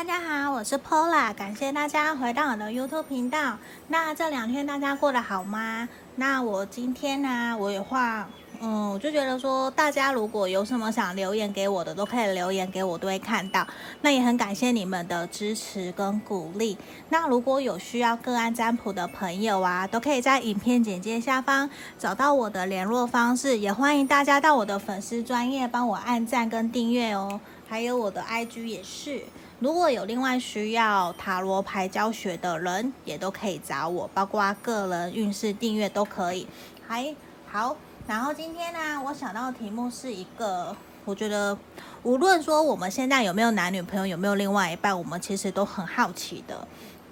大家好，我是 Pola，感谢大家回到我的 YouTube 频道。那这两天大家过得好吗？那我今天呢，我有话，嗯，我就觉得说，大家如果有什么想留言给我的，都可以留言给我，都会看到。那也很感谢你们的支持跟鼓励。那如果有需要个案占卜的朋友啊，都可以在影片简介下方找到我的联络方式，也欢迎大家到我的粉丝专业帮我按赞跟订阅哦。还有我的 IG 也是，如果有另外需要塔罗牌教学的人，也都可以找我，包括个人运势订阅都可以。还好，然后今天呢，我想到的题目是一个，我觉得无论说我们现在有没有男女朋友，有没有另外一半，我们其实都很好奇的。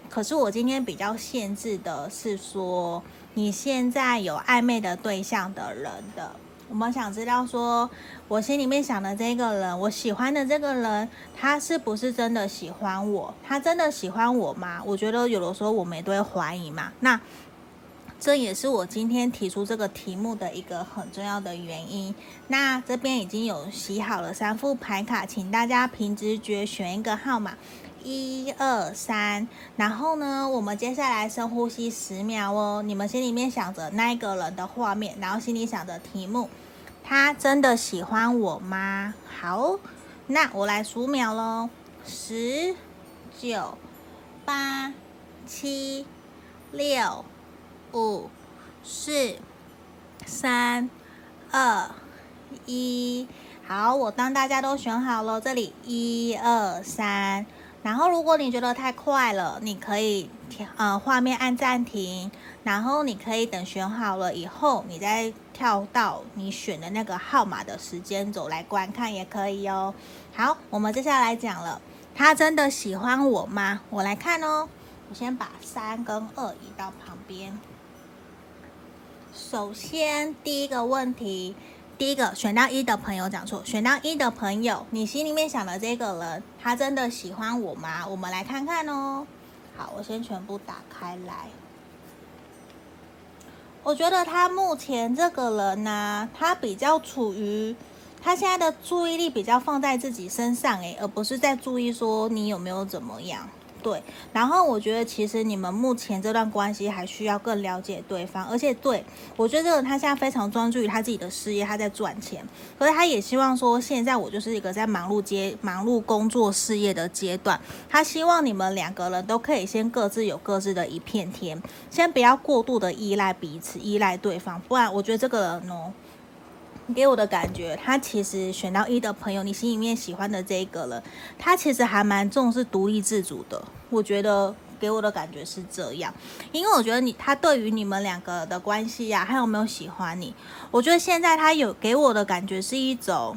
可是我今天比较限制的是说，你现在有暧昧的对象的人的。我们想知道说，我心里面想的这个人，我喜欢的这个人，他是不是真的喜欢我？他真的喜欢我吗？我觉得有的时候我们也都会怀疑嘛。那这也是我今天提出这个题目的一个很重要的原因。那这边已经有洗好了三副牌卡，请大家凭直觉选一个号码，一二三。然后呢，我们接下来深呼吸十秒哦。你们心里面想着那个人的画面，然后心里想着题目。他真的喜欢我吗？好，那我来数秒喽，十、九、八、七、六、五、四、三、二、一。好，我当大家都选好了，这里一二三。然后，如果你觉得太快了，你可以呃画面按暂停，然后你可以等选好了以后，你再跳到你选的那个号码的时间轴来观看也可以哦。好，我们接下来讲了，他真的喜欢我吗？我来看哦，我先把三跟二移到旁边。首先第一个问题。第一个选到一的朋友讲错，选到一的朋友，你心里面想的这个人，他真的喜欢我吗？我们来看看哦。好，我先全部打开来。我觉得他目前这个人呢、他比较处于他现在的注意力比较放在自己身上，诶，而不是在注意说你有没有怎么样。对，然后我觉得其实你们目前这段关系还需要更了解对方，而且对，我觉得这个他现在非常专注于他自己的事业，他在赚钱，可是他也希望说，现在我就是一个在忙碌接忙碌工作事业的阶段，他希望你们两个人都可以先各自有各自的一片天，先不要过度的依赖彼此，依赖对方，不然我觉得这个人哦。给我的感觉，他其实选到一的朋友，你心里面喜欢的这一个人，他其实还蛮重视独立自主的。我觉得给我的感觉是这样，因为我觉得你他对于你们两个的关系呀、啊，他有没有喜欢你？我觉得现在他有给我的感觉是一种，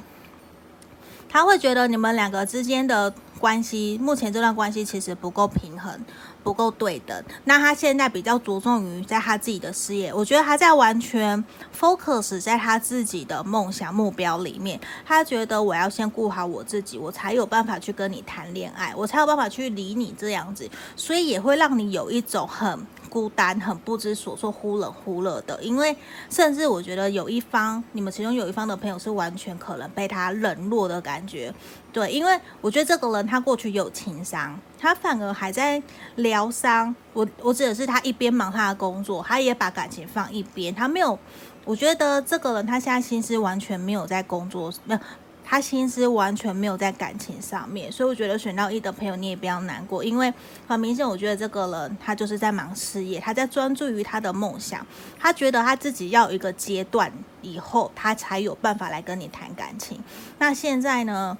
他会觉得你们两个之间的关系，目前这段关系其实不够平衡。不够对等，那他现在比较着重于在他自己的事业，我觉得他在完全 focus 在他自己的梦想目标里面，他觉得我要先顾好我自己，我才有办法去跟你谈恋爱，我才有办法去理你这样子，所以也会让你有一种很孤单、很不知所措、忽冷忽热的，因为甚至我觉得有一方，你们其中有一方的朋友是完全可能被他冷落的感觉。对，因为我觉得这个人他过去有情伤，他反而还在疗伤。我我指的是他一边忙他的工作，他也把感情放一边，他没有。我觉得这个人他现在心思完全没有在工作，没有，他心思完全没有在感情上面。所以我觉得选到一的朋友你也不要难过，因为很明显，我觉得这个人他就是在忙事业，他在专注于他的梦想，他觉得他自己要有一个阶段以后，他才有办法来跟你谈感情。那现在呢？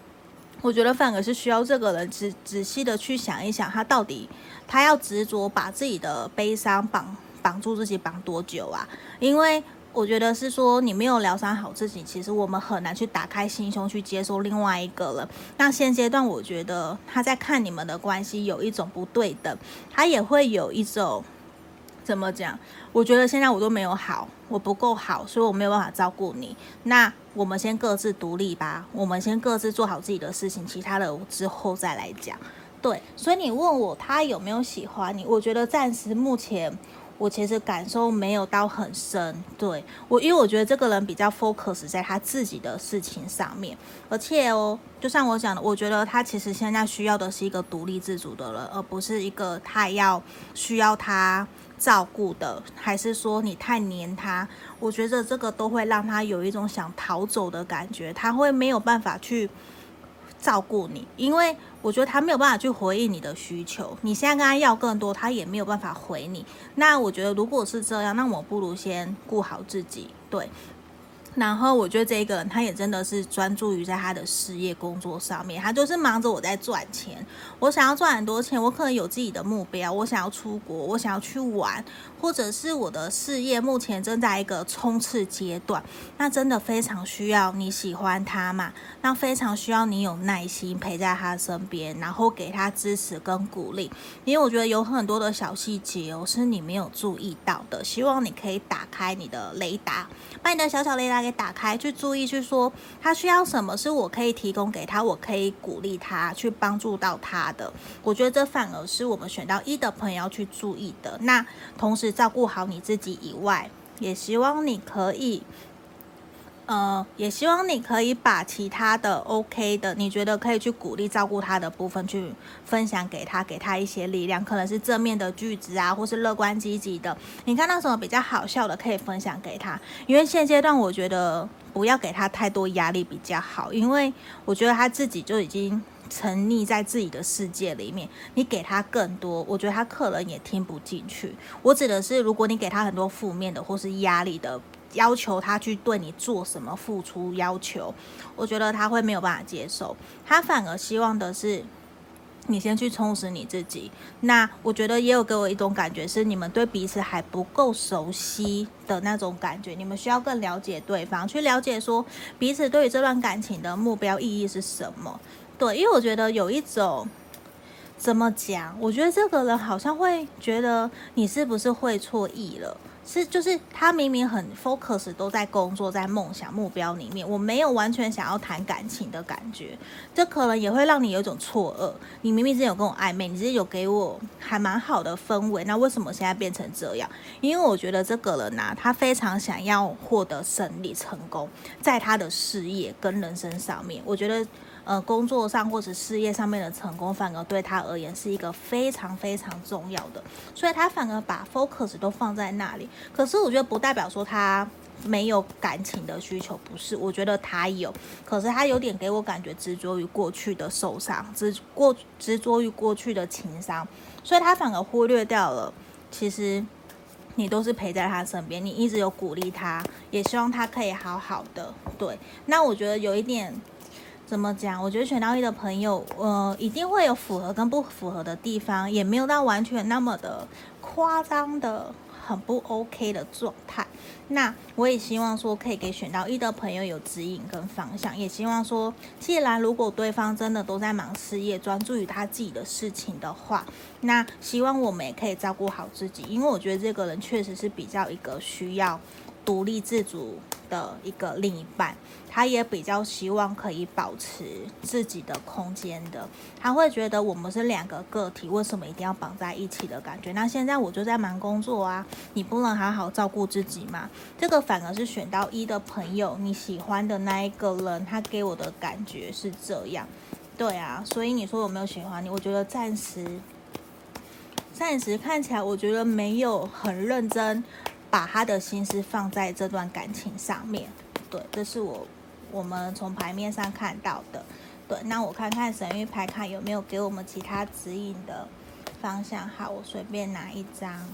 我觉得反而是需要这个人仔仔细的去想一想，他到底他要执着把自己的悲伤绑绑住自己绑多久啊？因为我觉得是说你没有疗伤好自己，其实我们很难去打开心胸去接受另外一个人。那现阶段我觉得他在看你们的关系有一种不对等，他也会有一种。怎么讲？我觉得现在我都没有好，我不够好，所以我没有办法照顾你。那我们先各自独立吧，我们先各自做好自己的事情，其他的之后再来讲。对，所以你问我他有没有喜欢你？我觉得暂时目前我其实感受没有到很深。对，我，因为我觉得这个人比较 focus 在他自己的事情上面，而且哦，就像我讲的，我觉得他其实现在需要的是一个独立自主的人，而不是一个太要需要他照顾的，还是说你太黏他？我觉得这个都会让他有一种想逃走的感觉，他会没有办法去照顾你，因为我觉得他没有办法去回应你的需求。你现在跟他要更多，他也没有办法回你。那我觉得如果是这样，那我不如先顾好自己，对。然后我觉得这个人，他也真的是专注于在他的事业工作上面，他就是忙着我在赚钱，我想要赚很多钱，我可能有自己的目标，我想要出国，我想要去玩，或者是我的事业目前正在一个冲刺阶段，那真的非常需要你喜欢他嘛，那非常需要你有耐心陪在他身边，然后给他支持跟鼓励，因为我觉得有很多的小细节哦，是你没有注意到的，希望你可以打开你的雷达，把你的小小雷达。给打开，去注意，去说他需要什么，是我可以提供给他，我可以鼓励他，去帮助到他的。我觉得这反而是我们选到一的朋友要去注意的。那同时照顾好你自己以外，也希望你可以。呃，也希望你可以把其他的 OK 的，你觉得可以去鼓励照顾他的部分，去分享给他，给他一些力量，可能是正面的句子啊，或是乐观积极的。你看到什么比较好笑的，可以分享给他。因为现阶段我觉得不要给他太多压力比较好，因为我觉得他自己就已经沉溺在自己的世界里面。你给他更多，我觉得他可能也听不进去。我指的是，如果你给他很多负面的或是压力的。要求他去对你做什么付出要求，我觉得他会没有办法接受，他反而希望的是你先去充实你自己。那我觉得也有给我一种感觉是你们对彼此还不够熟悉的那种感觉，你们需要更了解对方，去了解说彼此对于这段感情的目标意义是什么。对，因为我觉得有一种怎么讲，我觉得这个人好像会觉得你是不是会错意了。是，就是他明明很 focus 都在工作，在梦想目标里面，我没有完全想要谈感情的感觉，这可能也会让你有一种错愕。你明明之前有跟我暧昧，你之前有给我还蛮好的氛围，那为什么现在变成这样？因为我觉得这个人呐、他非常想要获得胜利成功，在他的事业跟人生上面，我觉得。呃，工作上或者事业上面的成功，反而对他而言是一个非常非常重要的，所以他反而把 focus 都放在那里。可是我觉得不代表说他没有感情的需求，不是？我觉得他有，可是他有点给我感觉执着于过去的受伤，执过执着于过去的情伤，所以他反而忽略掉了，其实你都是陪在他身边，你一直有鼓励他，也希望他可以好好的。对，那我觉得有一点。怎么讲？我觉得选到一的朋友，呃，一定会有符合跟不符合的地方，也没有到完全那么的夸张的很不 OK 的状态。那我也希望说，可以给选到一的朋友有指引跟方向。也希望说，既然如果对方真的都在忙事业，专注于他自己的事情的话，那希望我们也可以照顾好自己，因为我觉得这个人确实是比较一个需要。独立自主的一个另一半，他也比较希望可以保持自己的空间的。他会觉得我们是两个个体，为什么一定要绑在一起的感觉？那现在我就在忙工作啊，你不能好好照顾自己吗？这个反而是选到一的朋友，你喜欢的那一个人，他给我的感觉是这样。对啊，所以你说有没有喜欢你？我觉得暂时，暂时看起来，我觉得没有很认真。把他的心思放在这段感情上面，对，这是我我们从牌面上看到的，对。那我看看神谕牌卡有没有给我们其他指引的方向。好，我随便拿一张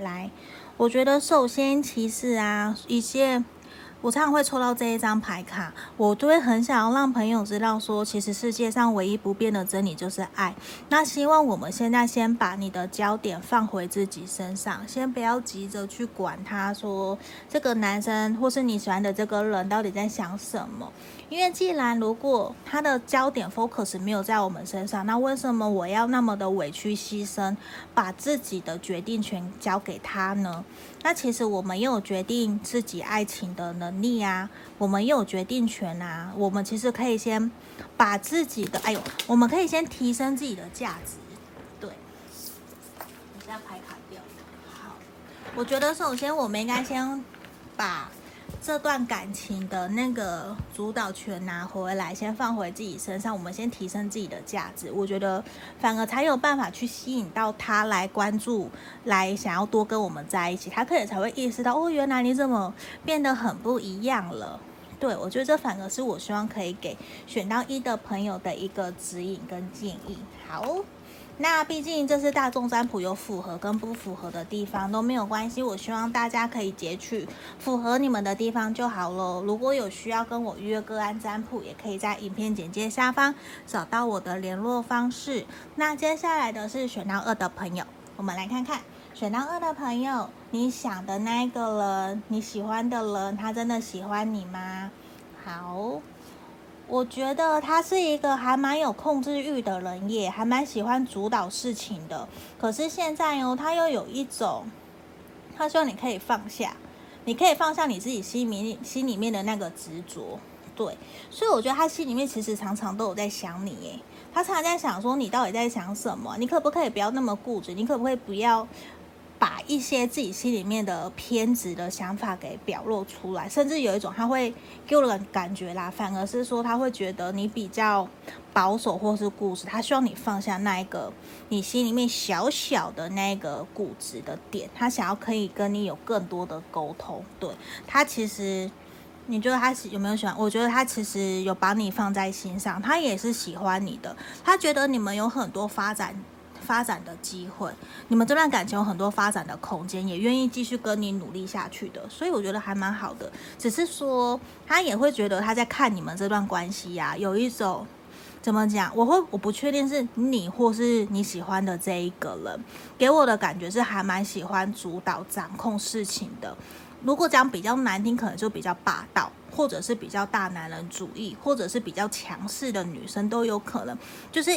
来。我觉得首先其实啊，一些。我常常会抽到这一张牌卡，我都会很想要让朋友知道说，其实世界上唯一不变的真理就是爱。那希望我们现在先把你的焦点放回自己身上，先不要急着去管他说这个男生或是你喜欢的这个人到底在想什么。因为既然如果他的焦点 focus 没有在我们身上，那为什么我要那么的委屈牺牲，把自己的决定权交给他呢？那其实我们也有决定自己爱情的能力啊，我们也有决定权啊。我们其实可以先把自己的，哎呦，我们可以先提升自己的价值。对，你现在牌卡掉。好，我觉得首先我们应该先把这段感情的那个主导权拿回来，先放回自己身上。我们先提升自己的价值，我觉得反而才有办法去吸引到他来关注，来想要多跟我们在一起。他可能才会意识到，哦，原来你怎么变得很不一样了。对，我觉得这反而是我希望可以给选到一的朋友的一个指引跟建议。好。那毕竟这是大众占卜，有符合跟不符合的地方都没有关系。我希望大家可以截取符合你们的地方就好了。如果有需要跟我预约个案占卜，也可以在影片简介下方找到我的联络方式。那接下来的是选到二的朋友，我们来看看选到二的朋友，你想的那一个人，你喜欢的人，他真的喜欢你吗？好。我觉得他是一个还蛮有控制欲的人，也还蛮喜欢主导事情的。可是现在哦，他又有一种，他希望你可以放下，你可以放下你自己心里面心里面的那个执着。对，所以我觉得他心里面其实常常都有在想你，耶，他常常在想说你到底在想什么？你可不可以不要那么固执？你可不可以不要？把一些自己心里面的偏执的想法给表露出来，甚至有一种他会给我的感觉啦，反而是说他会觉得你比较保守或是固执，他希望你放下那一个你心里面小小的那个固执的点，他想要可以跟你有更多的沟通。对，他其实，你觉得他有没有喜欢？我觉得他其实有把你放在心上，他也是喜欢你的，他觉得你们有很多发展。发展的机会，你们这段感情有很多发展的空间，也愿意继续跟你努力下去的，所以我觉得还蛮好的。只是说他也会觉得他在看你们这段关系呀，有一种怎么讲？我会我不确定是你或是你喜欢的这一个人，给我的感觉是还蛮喜欢主导掌控事情的。如果讲比较难听，可能就比较霸道，或者是比较大男人主义，或者是比较强势的女生都有可能，就是。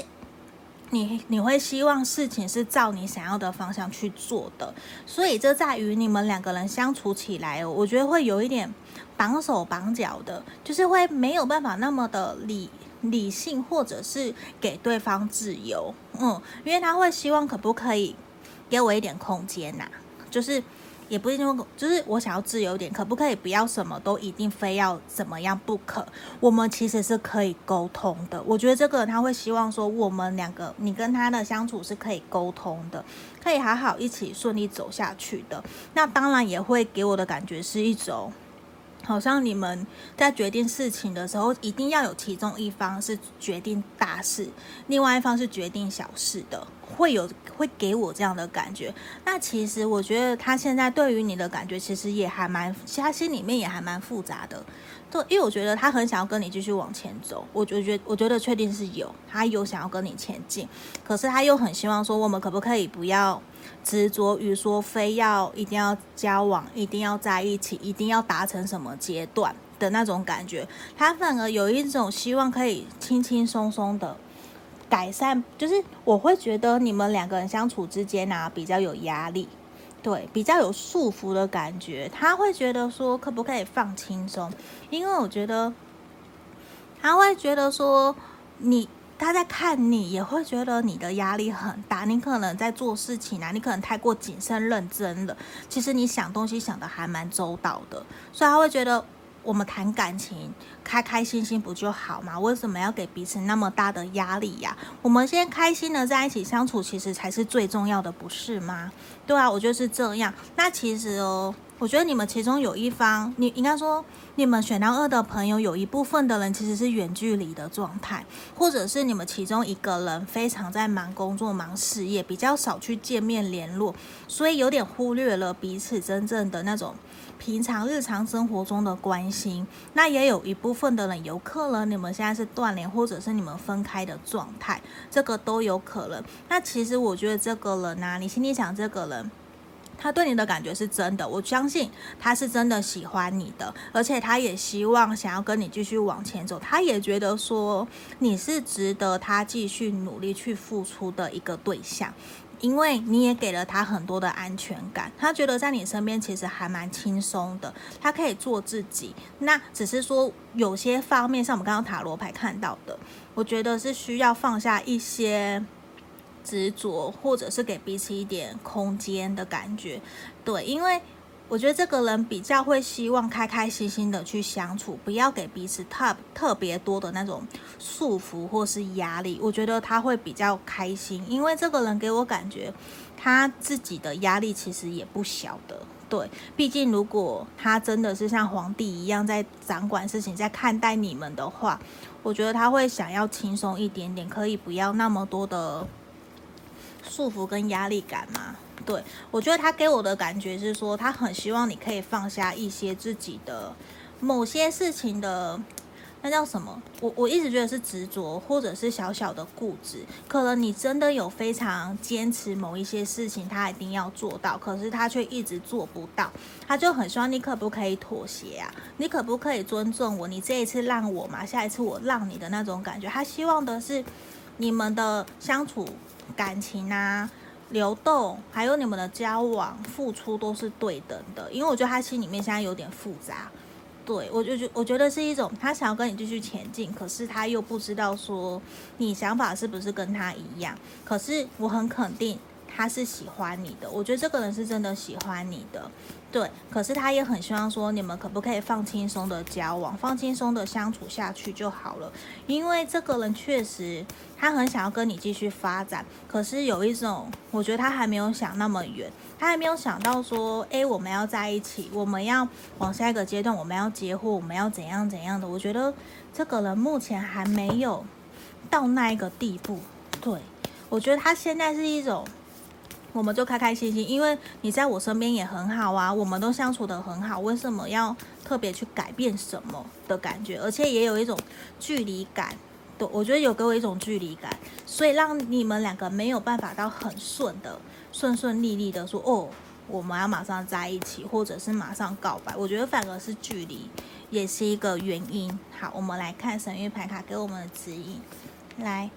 你你会希望事情是照你想要的方向去做的，所以这在于你们两个人相处起来，我觉得会有一点绑手绑脚的，就是会没有办法那么的理理性，或者是给对方自由，嗯，因为他会希望可不可以给我一点空间呐，就是。也不一定，就是我想要自由点，可不可以不要什么都一定非要怎么样不可？我们其实是可以沟通的。我觉得这个他会希望说，我们两个你跟他的相处是可以沟通的，可以好好一起顺利走下去的。那当然也会给我的感觉是一种。好像你们在决定事情的时候，一定要有其中一方是决定大事，另外一方是决定小事的，会有会给我这样的感觉。那其实我觉得他现在对于你的感觉，其实也还蛮，他心里面也还蛮复杂的。对，因为我觉得他很想要跟你继续往前走，我觉得我觉得确定是有，他有想要跟你前进，可是他又很希望说，我们可不可以不要。执着于说非要一定要交往，一定要在一起，一定要达成什么阶段的那种感觉，他反而有一种希望可以轻轻松松的改善，就是我会觉得你们两个人相处之间啊比较有压力，对，比较有束缚的感觉，他会觉得说可不可以放轻松，因为我觉得他会觉得说你。他在看你，也会觉得你的压力很大。你可能在做事情啊，你可能太过谨慎认真了。其实你想东西想得还蛮周到的，所以他会觉得我们谈感情开开心心不就好吗？为什么要给彼此那么大的压力呀？我们先开心的在一起相处，其实才是最重要的，不是吗？对啊，我就是这样。那其实哦。我觉得你们其中有一方，你应该说你们选到二的朋友，有一部分的人其实是远距离的状态，或者是你们其中一个人非常在忙工作、忙事业，比较少去见面联络，所以有点忽略了彼此真正的那种平常日常生活中的关心。那也有一部分分的人有可能你们现在是断联，或者是你们分开的状态，这个都有可能。那其实我觉得这个人啊，你心里想这个人。他对你的感觉是真的，我相信他是真的喜欢你的，而且他也希望想要跟你继续往前走。他也觉得说你是值得他继续努力去付出的一个对象，因为你也给了他很多的安全感。他觉得在你身边其实还蛮轻松的，他可以做自己。那只是说有些方面，像我们刚刚塔罗牌看到的，我觉得是需要放下一些。执着，或者是给彼此一点空间的感觉。对，因为我觉得这个人比较会希望开开心心的去相处，不要给彼此特特别多的那种束缚或是压力。我觉得他会比较开心，因为这个人给我感觉他自己的压力其实也不小的。对，毕竟如果他真的是像皇帝一样在掌管事情，在看待你们的话，我觉得他会想要轻松一点点，可以不要那么多的束缚跟压力感嘛。对，我觉得他给我的感觉是说，他很希望你可以放下一些自己的某些事情的。那叫什么？我我一直觉得是执着，或者是小小的固执。可能你真的有非常坚持某一些事情，他一定要做到，可是他却一直做不到。他就很希望你可不可以妥协啊？你可不可以尊重我？你这一次让我嘛，下一次我让你的那种感觉。他希望的是你们的相处、感情啊、流动，还有你们的交往、付出都是对等的。因为我觉得他心里面现在有点复杂。对，我就觉我觉得是一种他想要跟你继续前进，可是他又不知道说你想法是不是跟他一样。可是我很肯定他是喜欢你的，我觉得这个人是真的喜欢你的。对，可是他也很希望说，你们可不可以放轻松的交往，放轻松的相处下去就好了。因为这个人确实他很想要跟你继续发展，可是有一种，我觉得他还没有想那么远，他还没有想到说，诶，我们要在一起，我们要往下一个阶段，我们要结婚，我们要怎样怎样的。我觉得这个人目前还没有到那一个地步。对，我觉得他现在是一种。我们就开开心心，因为你在我身边也很好啊，我们都相处得很好，为什么要特别去改变什么的感觉？而且也有一种距离感，对，我觉得有给我一种距离感，所以让你们两个没有办法到很顺的、顺顺利利的说哦，我们要马上在一起，或者是马上告白。我觉得反而是距离也是一个原因。好，我们来看神谕牌卡给我们的指引，来。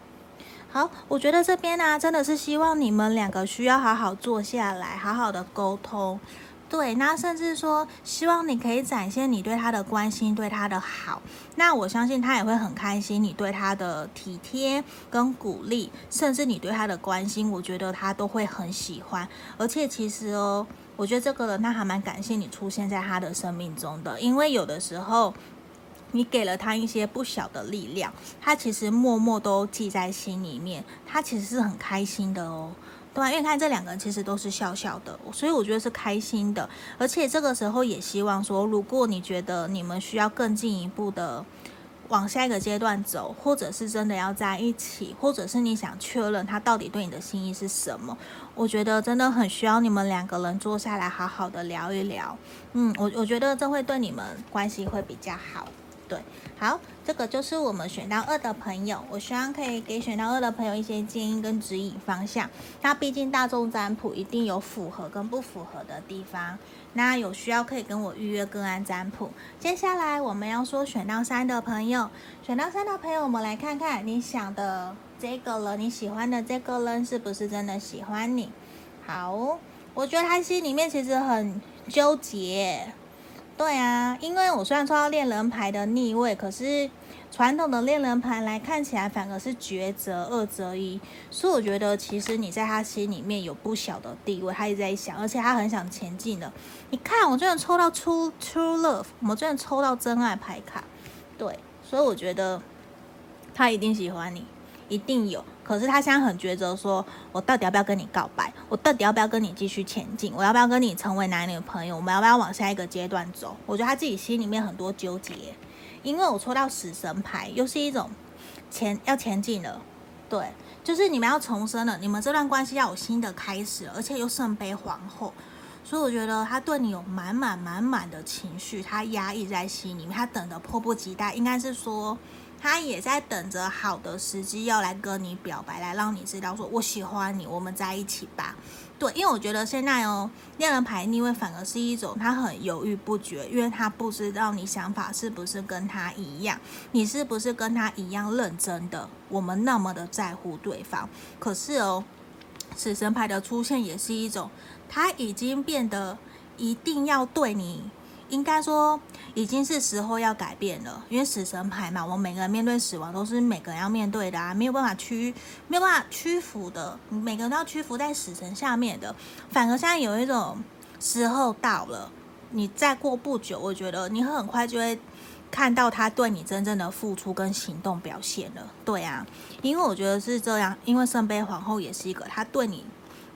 好，我觉得这边呢、真的是希望你们两个需要好好坐下来，好好的沟通。对，那甚至说，希望你可以展现你对他的关心，对他的好。那我相信他也会很开心，你对他的体贴跟鼓励，甚至你对他的关心，我觉得他都会很喜欢。而且其实哦，我觉得这个人他还蛮感谢你出现在他的生命中的，因为有的时候。你给了他一些不小的力量，他其实默默都记在心里面，他其实是很开心的哦，对吧？因为看这两个人其实都是笑笑的，所以我觉得是开心的。而且这个时候也希望说，如果你觉得你们需要更进一步的往下一个阶段走，或者是真的要在一起，或者是你想确认他到底对你的心意是什么，我觉得真的很需要你们两个人坐下来好好的聊一聊。嗯，我我觉得这会对你们关系会比较好。对，好，这个就是我们选到二的朋友，我希望可以给选到二的朋友一些建议跟指引方向。那毕竟大众占卜一定有符合跟不符合的地方，那有需要可以跟我预约个案占卜。接下来我们要说选到三的朋友，选到三的朋友，我们来看看你想的这个人，你喜欢的这个人是不是真的喜欢你？好，我觉得他心里面其实很纠结。对啊，因为我虽然抽到恋人牌的逆位，可是传统的恋人牌来看起来反而是抉择二择一，所以我觉得其实你在他心里面有不小的地位，他一直在想，而且他很想前进的。你看，我真的抽到 True True Love，我真的抽到真爱牌卡，对，所以我觉得他一定喜欢你，一定有。可是他现在很抉择，说我到底要不要跟你告白？我到底要不要跟你继续前进？我要不要跟你成为男女朋友？我们要不要往下一个阶段走？我觉得他自己心里面很多纠结，因为我抽到死神牌，又是一种前要前进了，对，就是你们要重生了，你们这段关系要有新的开始，而且又圣杯皇后，所以我觉得他对你有满满满满的情绪，他压抑在心里面，他等得迫不及待，应该是说。他也在等着好的时机要来跟你表白，来让你知道说我喜欢你，我们在一起吧。对，因为我觉得现在哦，恋人牌逆位反而是一种他很犹豫不决，因为他不知道你想法是不是跟他一样，你是不是跟他一样认真的，我们那么的在乎对方。可是哦，死神牌的出现也是一种，他已经变得一定要对你。应该说已经是时候要改变了，因为死神牌嘛，我们每个人面对死亡都是每个人要面对的啊，没有办法屈，没有办法屈服的，每个人都要屈服在死神下面的。反而现在有一种时候到了，你再过不久，我觉得你很快就会看到他对你真正的付出跟行动表现了。对啊，因为我觉得是这样，因为圣杯皇后也是一个他对你。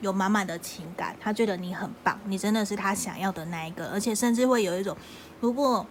有满满的情感，他觉得你很棒，你真的是他想要的那一个，而且甚至会有一种，如果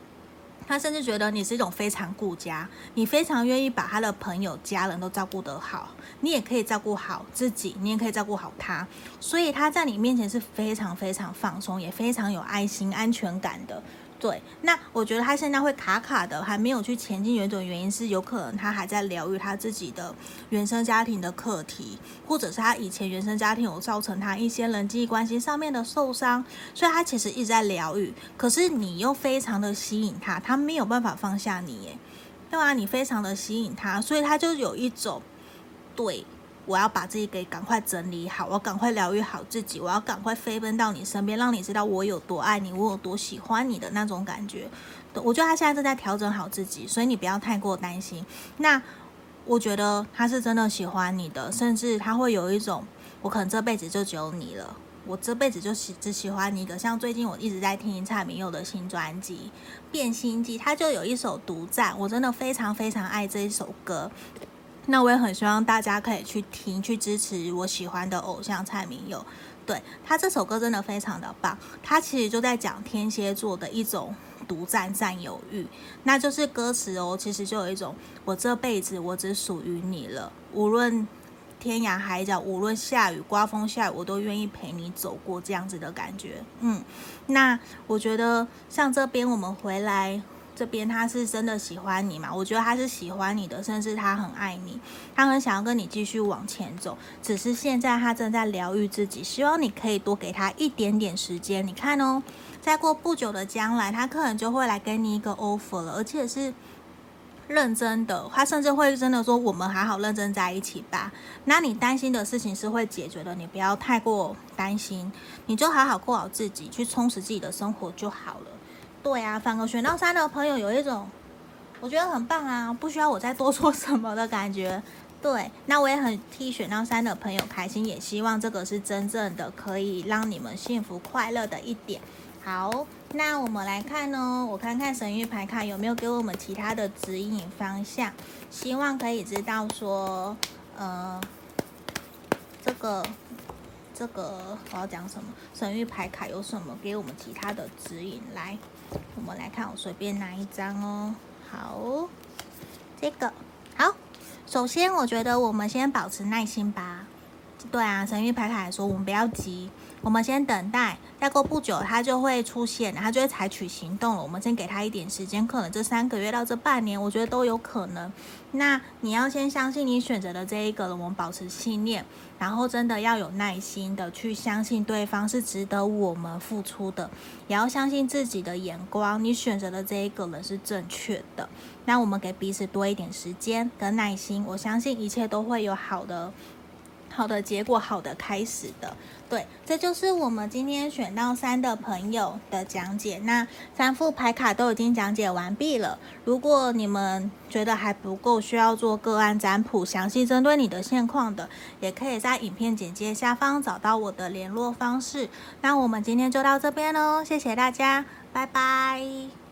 他甚至觉得你是一种非常顾家，你非常愿意把他的朋友、家人都照顾得好，你也可以照顾好自己，你也可以照顾好他，所以他在你面前是非常非常放松，也非常有爱心、安全感的。对，那我觉得他现在会卡卡的，还没有去前进。有一种原因是，有可能他还在疗愈他自己的原生家庭的课题，或者是他以前原生家庭有造成他一些人际关系上面的受伤，所以他其实一直在疗愈。可是你又非常的吸引他，他没有办法放下你，耶，对吧？你非常的吸引他，所以他就有一种对。我要把自己给赶快整理好，我赶快疗愈好自己，我要赶快飞奔到你身边，让你知道我有多爱你，我有多喜欢你的那种感觉。我觉得他现在正在调整好自己，所以你不要太过担心。那我觉得他是真的喜欢你的，甚至他会有一种，我可能这辈子就只有你了，我这辈子就喜只喜欢你一个。像最近我一直在听蔡明佑的新专辑《变心记》，他就有一首独占，我真的非常非常爱这一首歌。那我也很希望大家可以去听，去支持我喜欢的偶像蔡明佑。对，他这首歌真的非常的棒，他其实就在讲天蝎座的一种独占占有欲，那就是歌词哦，其实就有一种我这辈子我只属于你了，无论天涯海角，无论下雨刮风下雨，我都愿意陪你走过这样子的感觉。嗯，那我觉得像这边我们回来。这边他是真的喜欢你嘛？我觉得他是喜欢你的，甚至他很爱你，他很想要跟你继续往前走。只是现在他正在疗愈自己，希望你可以多给他一点点时间。你看哦，再过不久的将来，他可能就会来给你一个 offer 了，而且是认真的。他甚至会真的说：“我们好好认真在一起吧。”那你担心的事情是会解决的，你不要太过担心，你就好好过好自己，去充实自己的生活就好了。对啊，反而选到三的朋友有一种我觉得很棒啊，不需要我再多说什么的感觉。对，那我也很替选到三的朋友开心，也希望这个是真正的可以让你们幸福快乐的一点。好，那我们来看呢，我看看神諭牌卡有没有给我们其他的指引方向，希望可以知道说，呃，这个。这个我要讲什么？神諭牌卡有什么给我们其他的指引？来，我们来看，我随便拿一张哦。好，这个好。首先，我觉得我们先保持耐心吧。对啊，神諭牌卡来说，我们不要急。我们先等待，再过不久，他就会出现，他就会采取行动了。我们先给他一点时间，可能这三个月到这半年，我觉得都有可能。那你要先相信你选择的这一个人，我们保持信念，然后真的要有耐心的去相信对方是值得我们付出的，也要相信自己的眼光，你选择的这一个人是正确的。那我们给彼此多一点时间跟耐心，我相信一切都会有好的。好的结果，好的开始的，对，这就是我们今天选到三的朋友的讲解。那三副牌卡都已经讲解完毕了。如果你们觉得还不够，需要做个案占卜，详细针对你的现况的，也可以在影片简介下方找到我的联络方式。那我们今天就到这边喽，谢谢大家，拜拜。